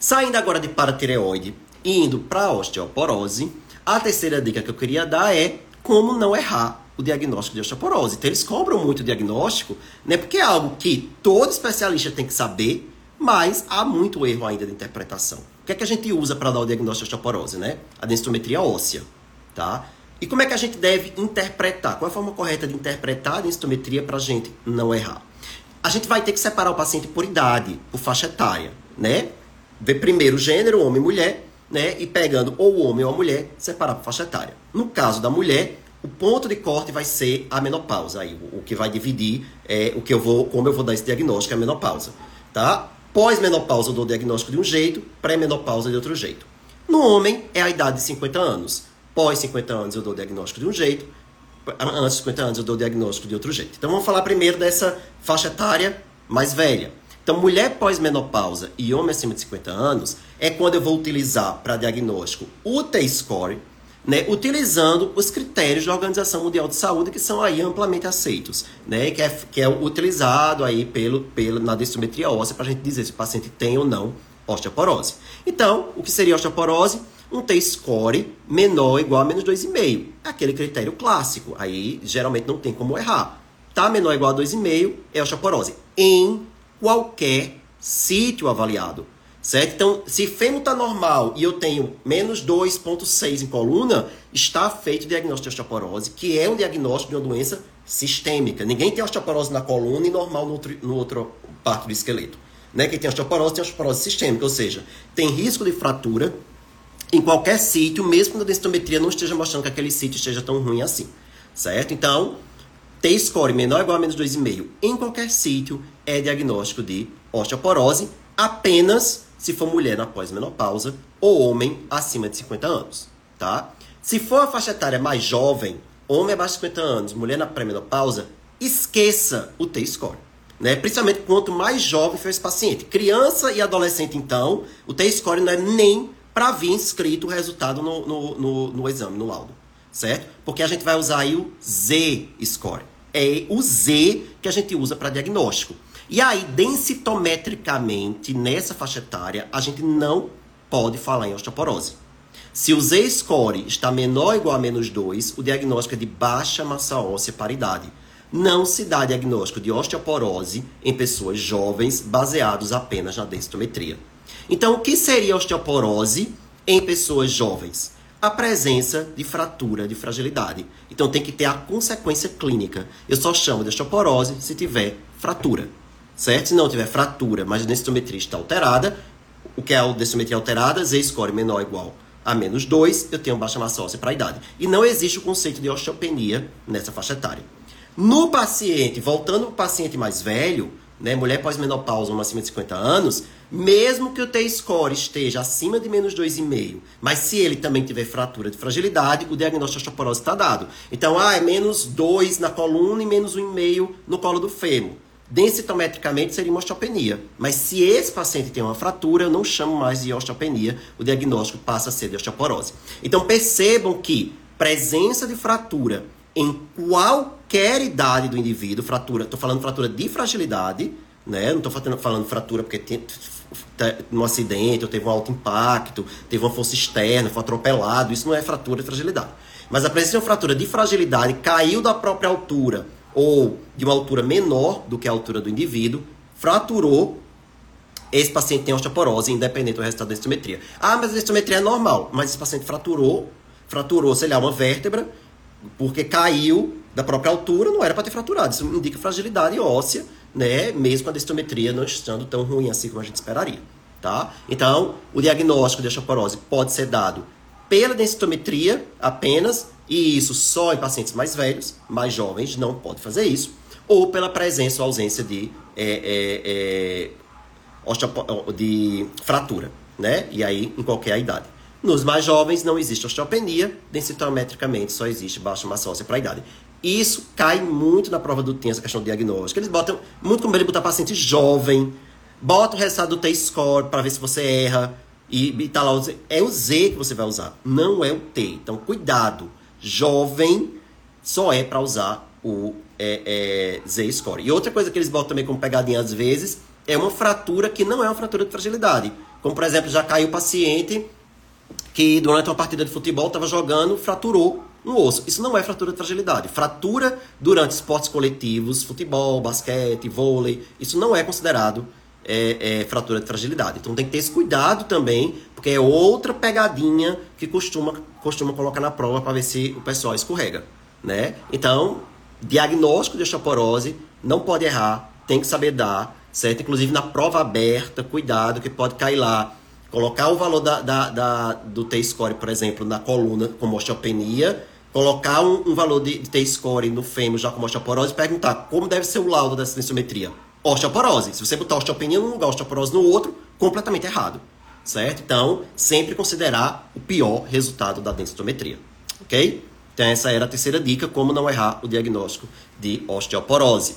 Saindo agora de paratireoide e indo para osteoporose, a terceira dica que eu queria dar é como não errar o diagnóstico de osteoporose. Então eles cobram muito o diagnóstico, né? Porque é algo que todo especialista tem que saber, mas há muito erro ainda de interpretação. O que é que a gente usa para dar o diagnóstico de osteoporose, né? A densitometria óssea, tá? E como é que a gente deve interpretar? Qual é a forma correta de interpretar a densitometria para a gente não errar? A gente vai ter que separar o paciente por idade, por faixa etária, né? Ver primeiro o gênero, homem e mulher, né? E pegando ou o homem ou a mulher, separar por faixa etária. No caso da mulher, o ponto de corte vai ser a menopausa. Aí, o que vai dividir é o que eu vou, como eu vou dar esse diagnóstico é a menopausa, tá? Pós-menopausa eu dou o diagnóstico de um jeito, pré-menopausa de outro jeito. No homem é a idade de 50 anos. Pós 50 anos eu dou o diagnóstico de um jeito, antes de 50 anos eu dou o diagnóstico de outro jeito. Então vamos falar primeiro dessa faixa etária mais velha. Então, mulher pós-menopausa e homem acima de 50 anos é quando eu vou utilizar para diagnóstico o T-score, né, utilizando os critérios da Organização Mundial de Saúde que são aí amplamente aceitos, né, que, é, que é utilizado aí pelo, pelo, na densitometria óssea para a gente dizer se o paciente tem ou não osteoporose. Então, o que seria osteoporose? um T-score menor ou igual a menos 2,5. Aquele critério clássico. Aí, geralmente, não tem como errar. Tá menor ou igual a 2,5 é osteoporose. Em qualquer sítio avaliado. Certo? Então, se fêmur está normal e eu tenho menos 2,6 em coluna, está feito o diagnóstico de osteoporose, que é um diagnóstico de uma doença sistêmica. Ninguém tem osteoporose na coluna e normal no outro, no outro parte do esqueleto. Né? Quem tem osteoporose tem osteoporose sistêmica, ou seja, tem risco de fratura em qualquer sítio, mesmo que a densitometria não esteja mostrando que aquele sítio esteja tão ruim assim. Certo? Então, T-score menor ou igual a menos 2,5 em qualquer sítio é diagnóstico de osteoporose, apenas se for mulher na pós-menopausa ou homem acima de 50 anos, tá? Se for a faixa etária mais jovem, homem abaixo de 50 anos, mulher na pré-menopausa, esqueça o T-score. Né? Principalmente quanto mais jovem for esse paciente. Criança e adolescente, então, o T-score não é nem para vir inscrito o resultado no, no, no, no, exame, no laudo. Certo? Porque a gente vai usar aí o Z-score. É o Z que a gente usa para diagnóstico. E aí, densitometricamente, nessa faixa etária, a gente não pode falar em osteoporose. Se o Z-score está menor ou igual a menos 2, o diagnóstico é de baixa massa óssea paridade. Não se dá diagnóstico de osteoporose em pessoas jovens baseados apenas na densitometria. Então, o que seria osteoporose em pessoas jovens? A presença de fratura, de fragilidade. Então, tem que ter a consequência clínica. Eu só chamo de osteoporose se tiver fratura, certo? Se não tiver fratura, mas a densitometria está alterada, o que é a densitometria alterada? Z-score menor ou igual a menos 2, eu tenho baixa massa óssea para a idade. E não existe o conceito de osteopenia nessa faixa etária. No paciente, voltando para o paciente mais velho, né, mulher pós-menopausa, uma acima de 50 anos, mesmo que o T-score esteja acima de menos 2,5, mas se ele também tiver fratura de fragilidade, o diagnóstico de osteoporose está dado. Então, ah, é menos 2 na coluna e menos 1,5 no colo do fêmur. Densitometricamente seria uma osteopenia. Mas se esse paciente tem uma fratura, eu não chamo mais de osteopenia, o diagnóstico passa a ser de osteoporose. Então percebam que presença de fratura em qualquer idade do indivíduo, fratura, estou falando fratura de fragilidade, né? Não estou falando fratura porque tem um acidente, ou teve um alto impacto, teve uma força externa, foi atropelado, isso não é fratura de fragilidade. Mas a presença de uma fratura de fragilidade caiu da própria altura ou de uma altura menor do que a altura do indivíduo, fraturou, esse paciente tem osteoporose, independente do resultado da densitometria. Ah, mas a densitometria é normal, mas esse paciente fraturou, fraturou, sei lá, uma vértebra porque caiu da própria altura, não era para ter fraturado. Isso indica fragilidade óssea, né? Mesmo a densitometria não estando tão ruim assim como a gente esperaria, tá? Então, o diagnóstico de osteoporose pode ser dado pela densitometria apenas, e isso só em pacientes mais velhos, mais jovens não pode fazer isso, ou pela presença ou ausência de, é, é, é, de fratura, né? E aí em qualquer idade. Nos mais jovens não existe osteopenia, densitometricamente só existe baixa massa óssea para a idade. Isso cai muito na prova do TEM, essa questão de diagnóstico. Eles botam muito com medo de botar paciente jovem, bota o resultado do T-score para ver se você erra, e, e tá lá, é o Z que você vai usar, não é o T. Então, cuidado. Jovem só é para usar o é, é, Z-score. E outra coisa que eles botam também como pegadinha às vezes é uma fratura que não é uma fratura de fragilidade Como, por exemplo, já caiu paciente que durante uma partida de futebol estava jogando, fraturou um osso. Isso não é fratura de fragilidade. Fratura durante esportes coletivos, futebol, basquete, vôlei, isso não é considerado é, é, fratura de fragilidade. Então tem que ter esse cuidado também, porque é outra pegadinha que costuma, costuma colocar na prova para ver se o pessoal escorrega. Né? Então, diagnóstico de osteoporose, não pode errar, tem que saber dar, certo? Inclusive na prova aberta, cuidado, que pode cair lá. Colocar o valor da, da, da do T-score, por exemplo, na coluna como osteopenia, colocar um, um valor de, de T-score no fêmur já como osteoporose e perguntar como deve ser o laudo dessa tensiometria. Osteoporose. Se você botar osteopenia num lugar, osteoporose no outro, completamente errado. Certo? Então, sempre considerar o pior resultado da densitometria. Ok? Então, essa era a terceira dica, como não errar o diagnóstico de osteoporose.